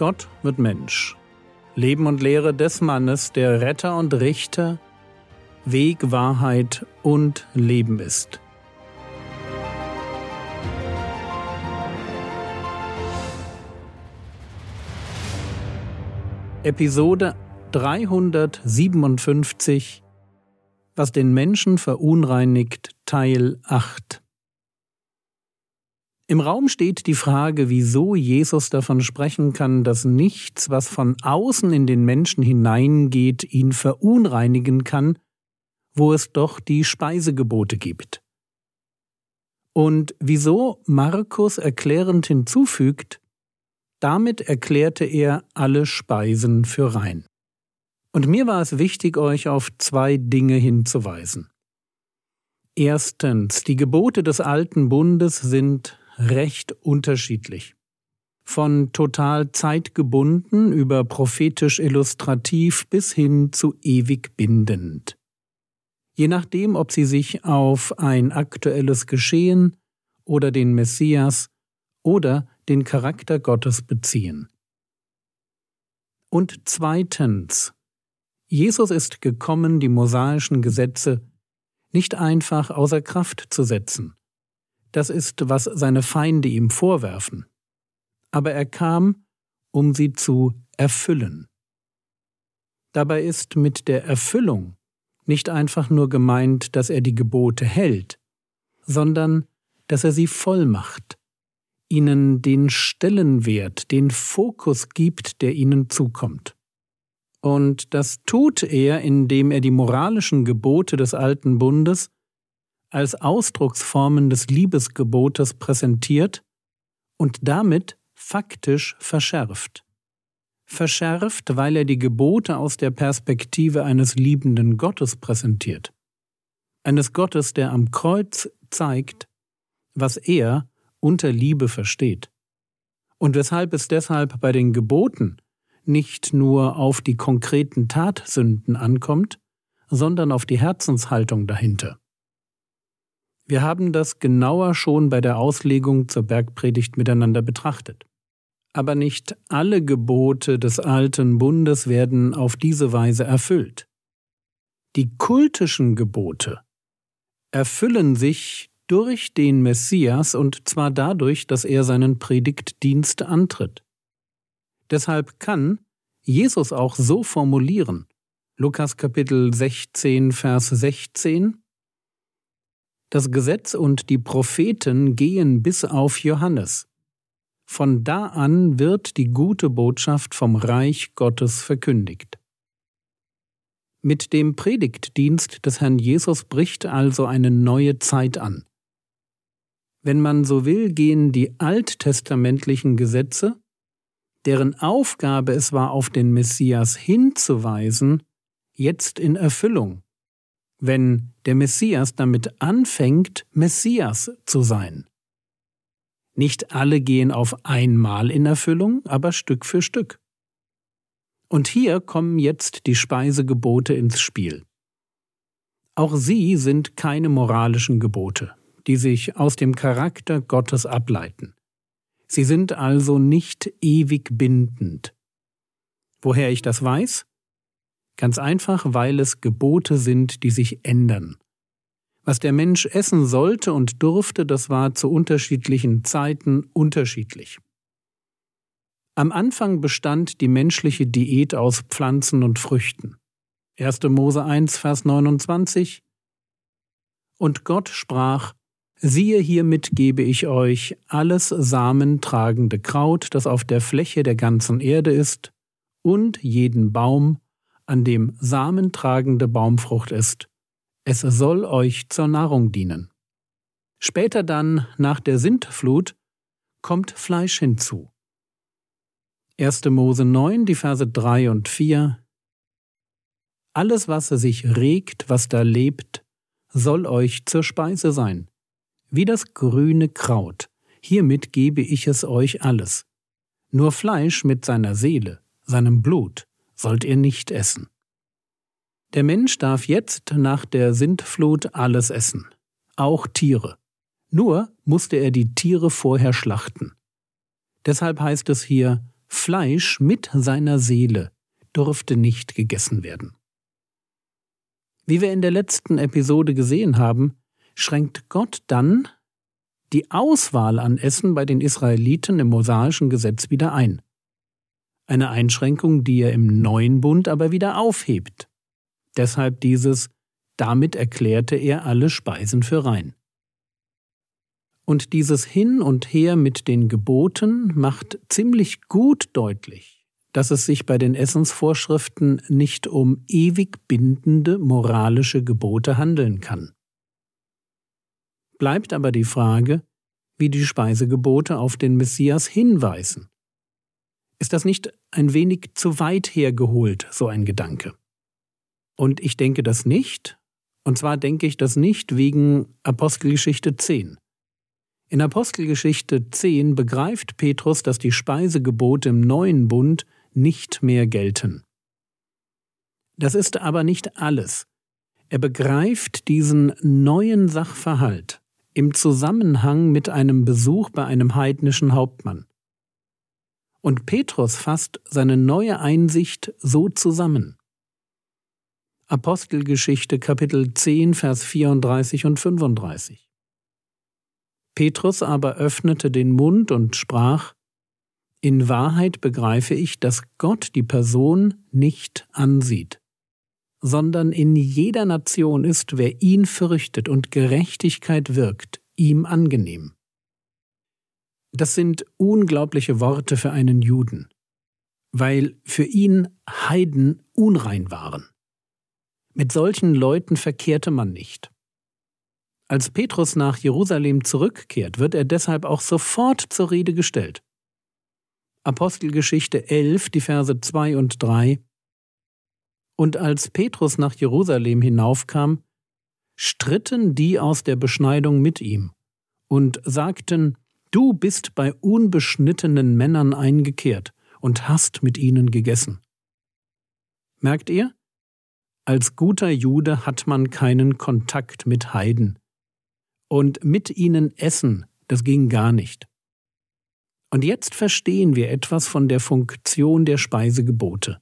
Gott wird Mensch. Leben und Lehre des Mannes, der Retter und Richter, Weg, Wahrheit und Leben ist. Episode 357 Was den Menschen verunreinigt Teil 8 im Raum steht die Frage, wieso Jesus davon sprechen kann, dass nichts, was von außen in den Menschen hineingeht, ihn verunreinigen kann, wo es doch die Speisegebote gibt. Und wieso Markus erklärend hinzufügt, damit erklärte er alle Speisen für rein. Und mir war es wichtig, euch auf zwei Dinge hinzuweisen. Erstens, die Gebote des alten Bundes sind recht unterschiedlich. Von total zeitgebunden über prophetisch illustrativ bis hin zu ewig bindend. Je nachdem, ob sie sich auf ein aktuelles Geschehen oder den Messias oder den Charakter Gottes beziehen. Und zweitens, Jesus ist gekommen, die mosaischen Gesetze nicht einfach außer Kraft zu setzen, das ist, was seine Feinde ihm vorwerfen. Aber er kam, um sie zu erfüllen. Dabei ist mit der Erfüllung nicht einfach nur gemeint, dass er die Gebote hält, sondern dass er sie voll macht, ihnen den Stellenwert, den Fokus gibt, der ihnen zukommt. Und das tut er, indem er die moralischen Gebote des alten Bundes als Ausdrucksformen des Liebesgebotes präsentiert und damit faktisch verschärft. Verschärft, weil er die Gebote aus der Perspektive eines liebenden Gottes präsentiert. Eines Gottes, der am Kreuz zeigt, was er unter Liebe versteht. Und weshalb es deshalb bei den Geboten nicht nur auf die konkreten Tatsünden ankommt, sondern auf die Herzenshaltung dahinter. Wir haben das genauer schon bei der Auslegung zur Bergpredigt miteinander betrachtet. Aber nicht alle Gebote des alten Bundes werden auf diese Weise erfüllt. Die kultischen Gebote erfüllen sich durch den Messias und zwar dadurch, dass er seinen Predigtdienst antritt. Deshalb kann Jesus auch so formulieren. Lukas Kapitel 16, Vers 16 das Gesetz und die Propheten gehen bis auf Johannes. Von da an wird die gute Botschaft vom Reich Gottes verkündigt. Mit dem Predigtdienst des Herrn Jesus bricht also eine neue Zeit an. Wenn man so will, gehen die alttestamentlichen Gesetze, deren Aufgabe es war, auf den Messias hinzuweisen, jetzt in Erfüllung wenn der Messias damit anfängt, Messias zu sein. Nicht alle gehen auf einmal in Erfüllung, aber Stück für Stück. Und hier kommen jetzt die Speisegebote ins Spiel. Auch sie sind keine moralischen Gebote, die sich aus dem Charakter Gottes ableiten. Sie sind also nicht ewig bindend. Woher ich das weiß? Ganz einfach, weil es Gebote sind, die sich ändern. Was der Mensch essen sollte und durfte, das war zu unterschiedlichen Zeiten unterschiedlich. Am Anfang bestand die menschliche Diät aus Pflanzen und Früchten. 1. Mose 1, Vers 29 Und Gott sprach, Siehe hiermit gebe ich euch alles samentragende Kraut, das auf der Fläche der ganzen Erde ist, und jeden Baum, an dem samentragende Baumfrucht ist. Es soll euch zur Nahrung dienen. Später dann, nach der Sintflut, kommt Fleisch hinzu. 1. Mose 9, die Verse 3 und 4 Alles, was sich regt, was da lebt, soll euch zur Speise sein, wie das grüne Kraut, hiermit gebe ich es euch alles. Nur Fleisch mit seiner Seele, seinem Blut, sollt ihr nicht essen. Der Mensch darf jetzt nach der Sintflut alles essen, auch Tiere. Nur musste er die Tiere vorher schlachten. Deshalb heißt es hier Fleisch mit seiner Seele durfte nicht gegessen werden. Wie wir in der letzten Episode gesehen haben, schränkt Gott dann die Auswahl an Essen bei den Israeliten im mosaischen Gesetz wieder ein. Eine Einschränkung, die er im neuen Bund aber wieder aufhebt. Deshalb dieses damit erklärte er alle Speisen für rein. Und dieses Hin und Her mit den Geboten macht ziemlich gut deutlich, dass es sich bei den Essensvorschriften nicht um ewig bindende moralische Gebote handeln kann. Bleibt aber die Frage, wie die Speisegebote auf den Messias hinweisen. Ist das nicht ein wenig zu weit hergeholt, so ein Gedanke? Und ich denke das nicht, und zwar denke ich das nicht wegen Apostelgeschichte 10. In Apostelgeschichte 10 begreift Petrus, dass die Speisegebote im neuen Bund nicht mehr gelten. Das ist aber nicht alles. Er begreift diesen neuen Sachverhalt im Zusammenhang mit einem Besuch bei einem heidnischen Hauptmann. Und Petrus fasst seine neue Einsicht so zusammen. Apostelgeschichte Kapitel 10, Vers 34 und 35. Petrus aber öffnete den Mund und sprach, In Wahrheit begreife ich, dass Gott die Person nicht ansieht, sondern in jeder Nation ist, wer ihn fürchtet und Gerechtigkeit wirkt, ihm angenehm. Das sind unglaubliche Worte für einen Juden, weil für ihn Heiden unrein waren. Mit solchen Leuten verkehrte man nicht. Als Petrus nach Jerusalem zurückkehrt, wird er deshalb auch sofort zur Rede gestellt. Apostelgeschichte 11, die Verse 2 und 3 Und als Petrus nach Jerusalem hinaufkam, stritten die aus der Beschneidung mit ihm und sagten, Du bist bei unbeschnittenen Männern eingekehrt und hast mit ihnen gegessen. Merkt ihr? Als guter Jude hat man keinen Kontakt mit Heiden. Und mit ihnen essen, das ging gar nicht. Und jetzt verstehen wir etwas von der Funktion der Speisegebote.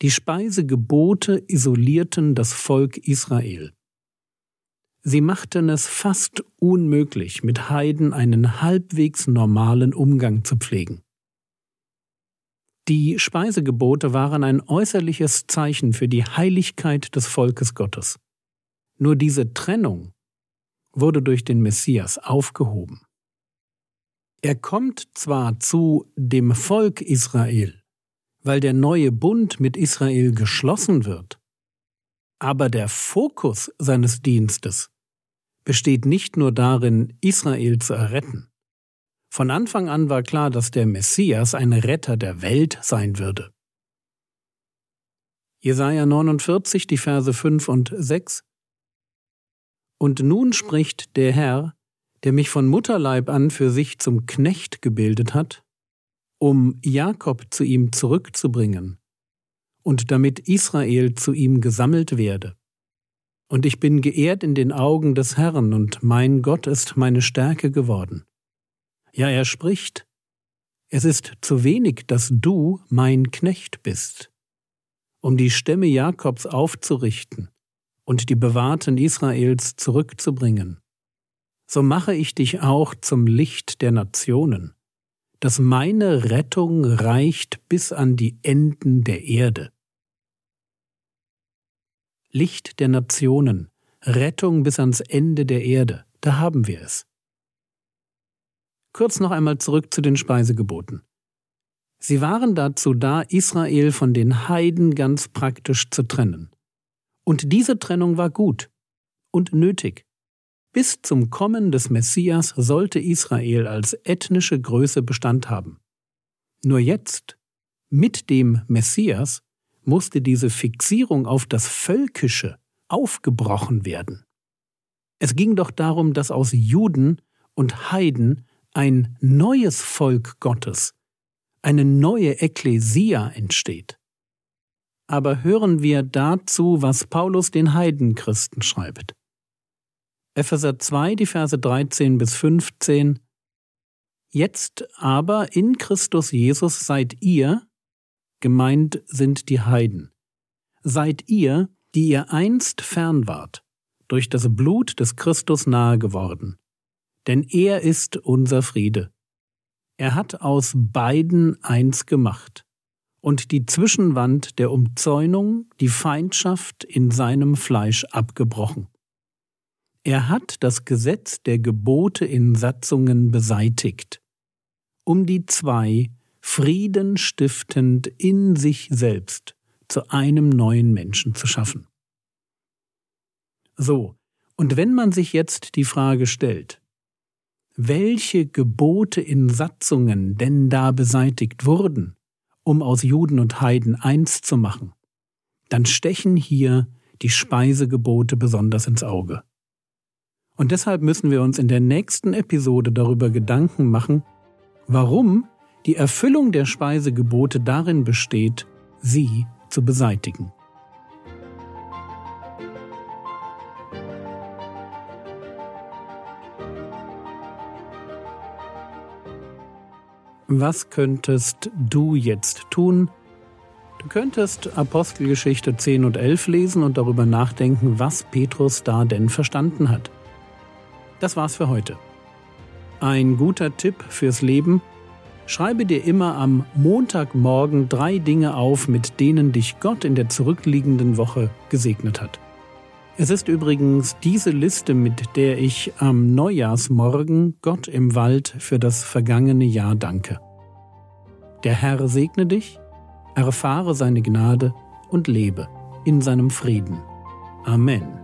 Die Speisegebote isolierten das Volk Israel. Sie machten es fast unmöglich, mit Heiden einen halbwegs normalen Umgang zu pflegen. Die Speisegebote waren ein äußerliches Zeichen für die Heiligkeit des Volkes Gottes. Nur diese Trennung wurde durch den Messias aufgehoben. Er kommt zwar zu dem Volk Israel, weil der neue Bund mit Israel geschlossen wird, aber der Fokus seines Dienstes besteht nicht nur darin, Israel zu erretten. Von Anfang an war klar, dass der Messias ein Retter der Welt sein würde. Jesaja 49, die Verse 5 und 6 Und nun spricht der Herr, der mich von Mutterleib an für sich zum Knecht gebildet hat, um Jakob zu ihm zurückzubringen und damit Israel zu ihm gesammelt werde. Und ich bin geehrt in den Augen des Herrn, und mein Gott ist meine Stärke geworden. Ja, er spricht, es ist zu wenig, dass du mein Knecht bist, um die Stämme Jakobs aufzurichten und die Bewahrten Israels zurückzubringen. So mache ich dich auch zum Licht der Nationen, dass meine Rettung reicht bis an die Enden der Erde. Licht der Nationen, Rettung bis ans Ende der Erde, da haben wir es. Kurz noch einmal zurück zu den Speisegeboten. Sie waren dazu da, Israel von den Heiden ganz praktisch zu trennen. Und diese Trennung war gut und nötig. Bis zum Kommen des Messias sollte Israel als ethnische Größe Bestand haben. Nur jetzt, mit dem Messias, musste diese Fixierung auf das Völkische aufgebrochen werden. Es ging doch darum, dass aus Juden und Heiden ein neues Volk Gottes, eine neue Ekklesia entsteht. Aber hören wir dazu, was Paulus den Heidenchristen schreibt. Epheser 2, die Verse 13 bis 15 Jetzt aber in Christus Jesus seid ihr, gemeint sind die Heiden, seid ihr, die ihr einst fern wart, durch das Blut des Christus nahe geworden. Denn er ist unser Friede. Er hat aus beiden eins gemacht und die Zwischenwand der Umzäunung, die Feindschaft in seinem Fleisch abgebrochen. Er hat das Gesetz der Gebote in Satzungen beseitigt, um die zwei Frieden stiftend in sich selbst zu einem neuen Menschen zu schaffen. So, und wenn man sich jetzt die Frage stellt, welche Gebote in Satzungen denn da beseitigt wurden, um aus Juden und Heiden eins zu machen, dann stechen hier die Speisegebote besonders ins Auge. Und deshalb müssen wir uns in der nächsten Episode darüber Gedanken machen, warum die Erfüllung der Speisegebote darin besteht, sie zu beseitigen. Was könntest du jetzt tun? Du könntest Apostelgeschichte 10 und 11 lesen und darüber nachdenken, was Petrus da denn verstanden hat. Das war's für heute. Ein guter Tipp fürs Leben. Schreibe dir immer am Montagmorgen drei Dinge auf, mit denen dich Gott in der zurückliegenden Woche gesegnet hat. Es ist übrigens diese Liste, mit der ich am Neujahrsmorgen Gott im Wald für das vergangene Jahr danke. Der Herr segne dich, erfahre seine Gnade und lebe in seinem Frieden. Amen.